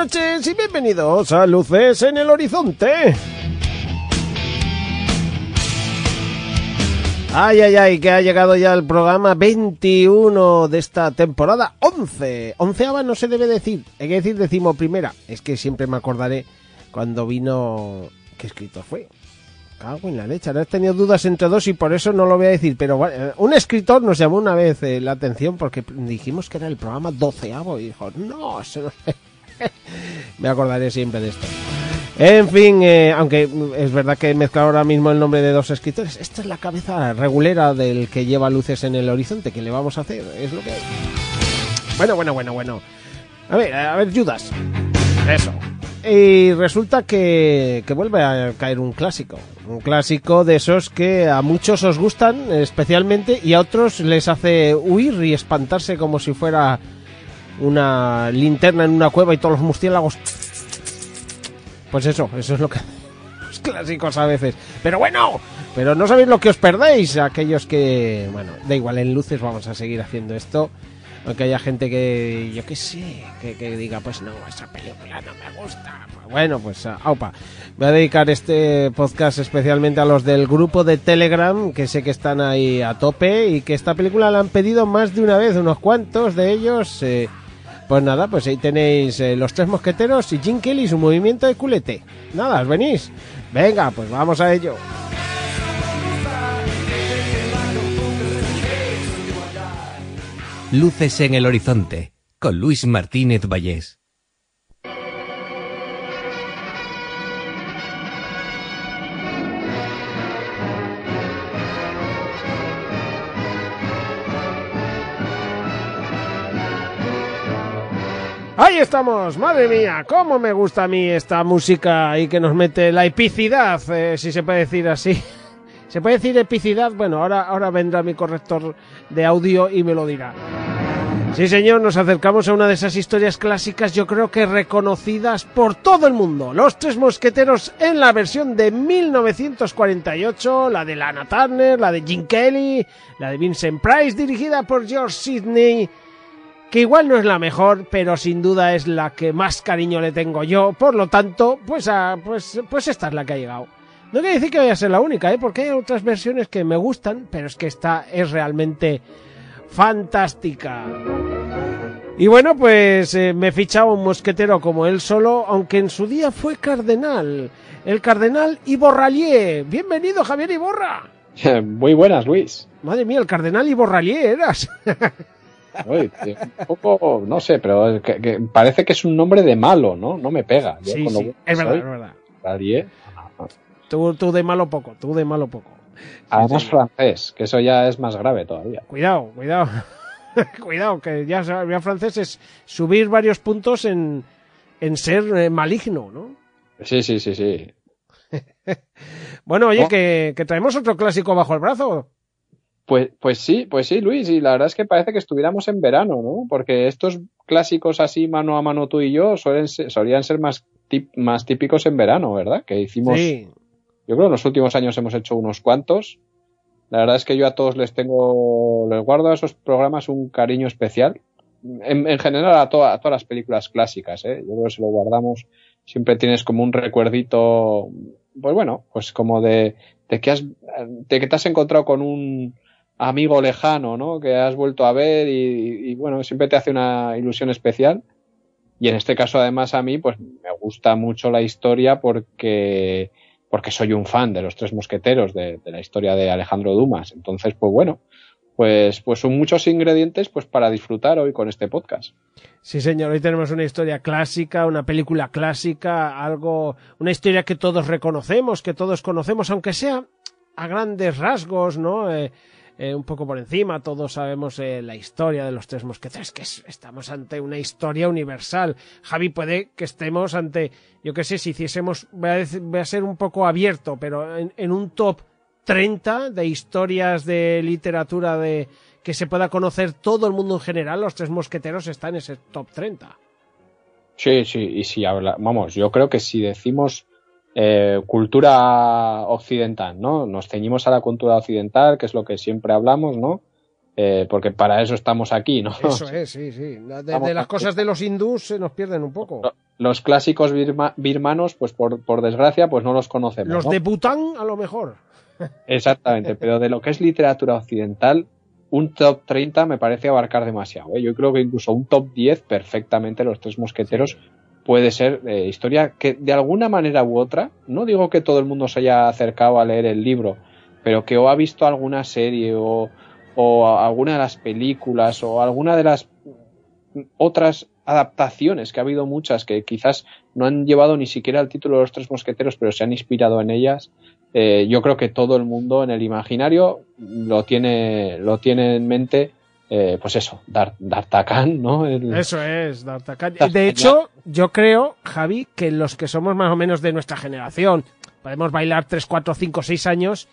Buenas noches y bienvenidos a Luces en el Horizonte. Ay, ay, ay, que ha llegado ya el programa 21 de esta temporada 11. Onceava no se debe decir, hay que decir decimo primera. Es que siempre me acordaré cuando vino... ¿Qué escritor fue? Cago en la leche, ahora he tenido dudas entre dos y por eso no lo voy a decir. Pero bueno, eh, un escritor nos llamó una vez eh, la atención porque dijimos que era el programa doceavo y dijo, no, eso no... me acordaré siempre de esto. En fin, eh, aunque es verdad que he mezclado ahora mismo el nombre de dos escritores, esta es la cabeza regulera del que lleva luces en el horizonte. ¿Qué le vamos a hacer? Es lo que. Bueno, bueno, bueno, bueno. A ver, a ver, Judas. Eso. Y resulta que, que vuelve a caer un clásico. Un clásico de esos que a muchos os gustan especialmente y a otros les hace huir y espantarse como si fuera una linterna en una cueva y todos los murciélagos pues eso, eso es lo que los clásicos a veces. Pero bueno, pero no sabéis lo que os perdéis, aquellos que, bueno, da igual, en luces vamos a seguir haciendo esto. Aunque haya gente que, yo qué sé, que, diga, pues no, esa película no me gusta. Pues bueno, pues, aupa. Voy a dedicar este podcast especialmente a los del grupo de Telegram, que sé que están ahí a tope y que esta película la han pedido más de una vez, unos cuantos de ellos. Eh, pues nada, pues ahí tenéis eh, los tres mosqueteros y Jim Kelly y su movimiento de culete. Nada, ¿os venís? Venga, pues vamos a ello. Luces en el horizonte con Luis Martínez Vallés. Ahí estamos, madre mía, cómo me gusta a mí esta música y que nos mete la epicidad, eh, si se puede decir así. ¿Se puede decir epicidad? Bueno, ahora, ahora vendrá mi corrector de audio y me lo dirá. Sí, señor, nos acercamos a una de esas historias clásicas, yo creo que reconocidas por todo el mundo. Los Tres Mosqueteros en la versión de 1948, la de Lana Turner, la de Jim Kelly, la de Vincent Price, dirigida por George Sidney que igual no es la mejor, pero sin duda es la que más cariño le tengo yo. Por lo tanto, pues, a, pues, pues esta es la que ha llegado. No quiere decir que vaya a ser la única, ¿eh? porque hay otras versiones que me gustan, pero es que esta es realmente fantástica. Y bueno, pues eh, me fichaba un mosquetero como él solo, aunque en su día fue cardenal. El cardenal Iborralier. Bienvenido, Javier Iborra. Muy buenas, Luis. Madre mía, el cardenal Iborralier eras. Uy, un poco, no sé, pero que, que parece que es un nombre de malo, ¿no? No me pega. Yo sí, cuando sí, es verdad, es verdad. Nadie. Tú, tú de malo poco, tú de malo poco. Además francés, que eso ya es más grave todavía. Cuidado, cuidado. cuidado, que ya, ya francés es subir varios puntos en, en ser eh, maligno, ¿no? Sí, sí, sí, sí. bueno, oye, Oh. que, que traemos otro clásico bajo el brazo. Pues, pues sí, pues sí, Luis, y la verdad es que parece que estuviéramos en verano, ¿no? Porque estos clásicos así mano a mano tú y yo suelen ser- solían ser más, tip- más típicos en verano, ¿verdad? Que hicimos, Sí, yo creo que en los últimos años hemos hecho unos cuantos. La verdad es que yo a todos les tengo, les guardo a esos programas un cariño especial. En, en general a, a todas las películas clásicas, ¿eh? Yo creo que se lo guardamos. Siempre tienes como un recuerdito, pues bueno, pues como de, de que has, de que te has encontrado con un amigo lejano, ¿no? Que has vuelto a ver y, bueno, siempre te hace una ilusión especial. Y en este caso, además, a mí, pues me gusta mucho la historia porque, porque soy un fan de los tres mosqueteros, de, de la historia de Alejandro Dumas. Entonces, pues bueno, pues, pues son muchos ingredientes pues para disfrutar hoy con este podcast. Sí, señor, hoy tenemos una historia clásica, una película clásica, algo, una historia que todos reconocemos, que todos conocemos, aunque sea a grandes rasgos, ¿no? Eh, eh, un poco por encima, todos sabemos eh, la historia de los tres mosqueteros, que estamos ante una historia universal. Javi, puede que estemos ante, yo qué sé, si hiciésemos, voy a, ser un poco abierto, pero en, un top 30 de historias de literatura de que se pueda conocer todo el mundo en general, los tres mosqueteros están en ese top 30. Sí, sí, y si habla, vamos, yo creo que si decimos eh, cultura occidental, ¿no? Nos ceñimos a la cultura occidental, que es lo que siempre hablamos, ¿no? Eh, porque para eso estamos aquí, ¿no? Eso es, sí, sí. De, las cosas de los hindús se nos pierden un poco. Los clásicos birmanos, pues por, por, desgracia, pues no los conocemos. Los de Bután, a lo mejor. Exactamente, pero de lo que es literatura occidental, un top 30 me parece abarcar demasiado. ¿eh? Yo creo que incluso un top 10 perfectamente los tres mosqueteros puede ser eh, historia que de alguna manera u otra, no digo que todo el mundo se haya acercado a leer el libro, pero que o ha visto alguna serie o, o alguna de las películas o alguna de las otras adaptaciones, que ha habido muchas que quizás no han llevado ni siquiera el título de los tres mosqueteros, pero se han inspirado en ellas. Eh, yo creo que todo el mundo en el imaginario lo tiene, lo tiene en mente eh, pues eso, ¿no? Eso es, D'Artagnan. De hecho, yo creo, Javi, que los que somos más o menos de nuestra generación, podemos bailar 3, 4, 5, 6 años,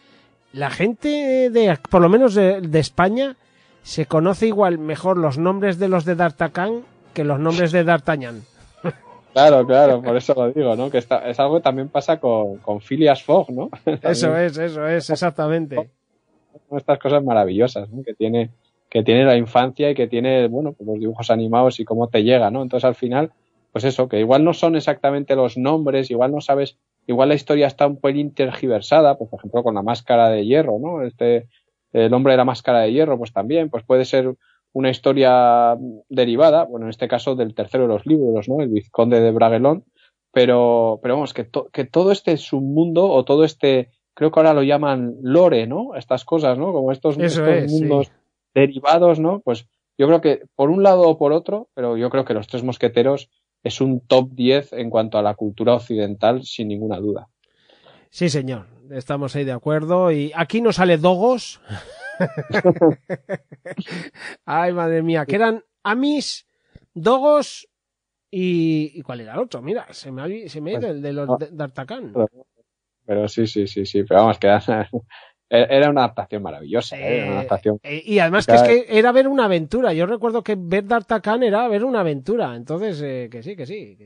la gente de, por lo menos de, España, se conoce igual mejor los nombres de los de D'Artagnan que los nombres de D'Artagnan. Claro, claro, por eso lo digo, ¿no? Que es algo que también pasa con, con Phileas Fogg, ¿no? Eso es, eso es, exactamente. Estas cosas maravillosas, ¿no? Que tiene que tiene la infancia y que tiene, bueno, pues los dibujos animados y cómo te llega, ¿no? Entonces al final, pues eso, que igual no son exactamente los nombres, igual no sabes, igual la historia está un pelín tergiversada, pues por ejemplo con la máscara de hierro, ¿no? Este, el hombre de la máscara de hierro, pues también, pues puede ser una historia derivada, bueno, en este caso del tercero de los libros, ¿no? El vizconde de Bragelón, pero, pero vamos, que, que todo este submundo o todo este, creo que ahora lo llaman lore, ¿no? Estas cosas, ¿no? Como estos, mundos derivados, ¿no? Pues yo creo que por un lado o por otro, pero yo creo que Los Tres Mosqueteros es un top 10 en cuanto a la cultura occidental, sin ninguna duda. Sí, señor, estamos ahí de acuerdo. Y aquí no sale Dogos. Ay, madre mía, que eran Amis, Dogos y, y. ¿Cuál era el otro? Mira, se me ha, se me ha ido el de los de, Pero sí, sí, sí, sí, pero vamos, que era una adaptación maravillosa, ¿eh? una adaptación. Eh, y además que es que era ver una aventura. Yo recuerdo que ver D'Artagnan era ver una aventura. Entonces, eh, que sí, que sí.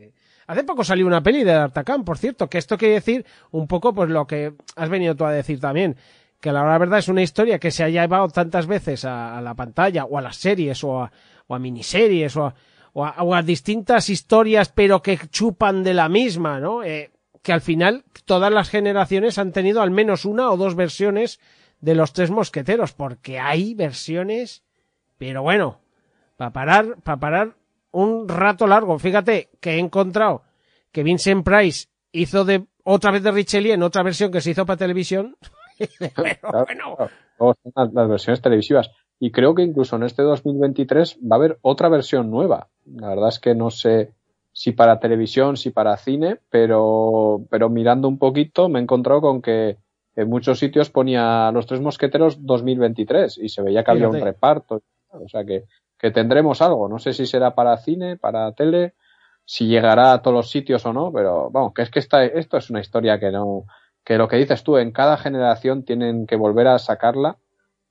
Hace poco salió una peli de D'Artagnan, por cierto, que esto quiere decir un poco pues lo que has venido tú a decir también. Que la verdad es una historia que se ha llevado tantas veces a, la pantalla, o a las series, o a, o a miniseries, o a, o a, distintas historias, pero que chupan de la misma, ¿no? Eh, que al final todas las generaciones han tenido al menos una o dos versiones de los tres mosqueteros, porque hay versiones, pero bueno, para parar, para parar un rato largo. Fíjate que he encontrado que Vincent Price hizo de otra vez de Richelieu en otra versión que se hizo para televisión. pero bueno. Las, las versiones televisivas. Y creo que incluso en este 2023 va a haber otra versión nueva. La verdad es que no sé si para televisión, si para cine, pero, pero mirando un poquito me he encontrado con que en muchos sitios ponía Los Tres Mosqueteros 2023 y se veía que había un reparto. O sea que, que tendremos algo. No sé si será para cine, para tele, si llegará a todos los sitios o no, pero vamos, que es que esta, esto es una historia que no, que lo que dices tú, en cada generación tienen que volver a sacarla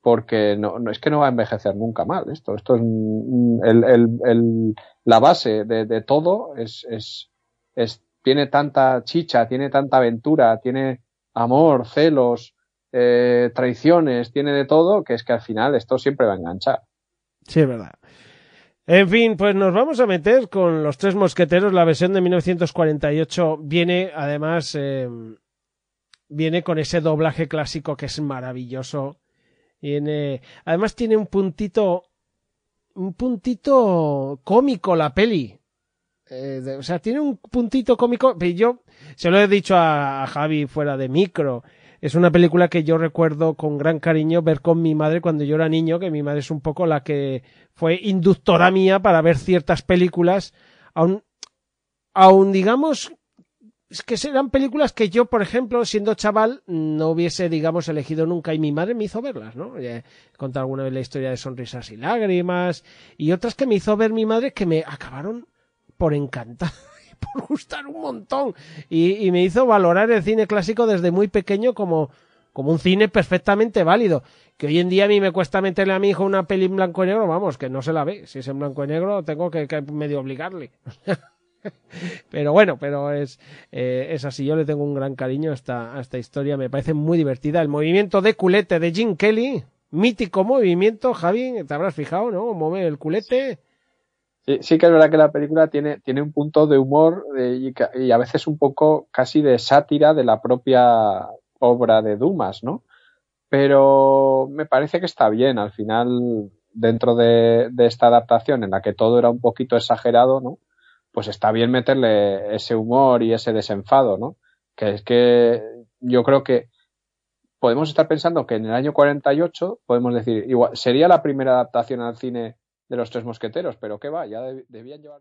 porque no, no, es que no va a envejecer nunca mal esto. Esto es el, el, el, la base de, todo es, es, es, tiene tanta chicha, tiene tanta aventura, tiene amor, celos, eh, traiciones, tiene de todo, que es que al final esto siempre va a enganchar. Sí, es verdad. En fin, pues nos vamos a meter con los tres mosqueteros. La versión de 1948 viene, además, eh, viene con ese doblaje clásico que es maravilloso tiene, además tiene un puntito, un puntito cómico la peli. Eh, o sea, tiene un puntito cómico. Yo se lo he dicho a, Javi fuera de micro. es una película que yo recuerdo con gran cariño ver con mi madre cuando yo era niño, que mi madre es un poco la que fue inductora mía para ver ciertas películas, aún, aún digamos es que serán películas que yo, por ejemplo, siendo chaval, no hubiese, digamos, elegido nunca y mi madre me hizo verlas, ¿no? He alguna vez la historia de Sonrisas y Lágrimas y otras que me hizo ver mi madre que me acabaron por encantar por gustar un montón y, y, me hizo valorar el cine clásico desde muy pequeño como, como un cine perfectamente válido. Que hoy en día a mí me cuesta meterle a mi hijo una peli en blanco y negro, vamos, que no se la ve. Si es en blanco y negro, tengo que, que medio obligarle. pero bueno, pero es, eh, es así. Yo le tengo un gran cariño a esta, esta historia. Me parece muy divertida. El movimiento de culete de Jim Kelly, mítico movimiento, Javi, te habrás fijado, ¿no? Mueve el culete. Sí, sí que es verdad que la película tiene, tiene un punto de humor de, y, a veces un poco casi de sátira de la propia obra de Dumas, ¿no? Pero me parece que está bien. Al final, dentro de, de esta adaptación en la que todo era un poquito exagerado, ¿no? Pues está bien meterle ese humor y ese desenfado, ¿no? Que es que yo creo que podemos estar pensando que en el año 48 podemos decir, igual, sería la primera adaptación al cine de los tres mosqueteros, pero qué va, ya debían llevar.